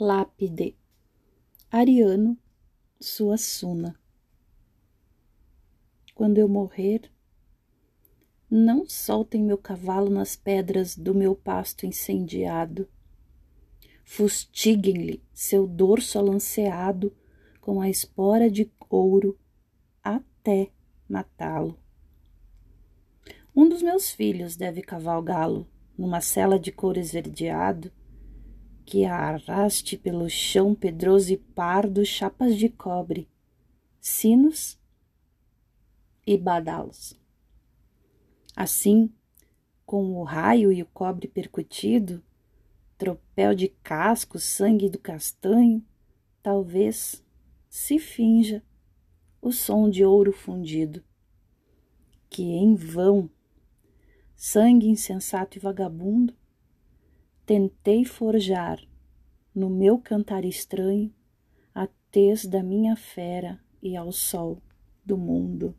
Lápide Ariano Suassuna Quando eu morrer, não soltem meu cavalo nas pedras do meu pasto incendiado. Fustiguem-lhe seu dorso alanceado com a espora de ouro até matá-lo. Um dos meus filhos deve cavalgá-lo numa cela de couro esverdeado que a arraste pelo chão pedroso e pardo chapas de cobre, sinos e badalos. Assim, com o raio e o cobre percutido, tropel de casco, sangue do castanho, talvez se finja o som de ouro fundido, que em vão, sangue insensato e vagabundo, tentei forjar no meu cantar estranho a tez da minha fera e ao sol do mundo.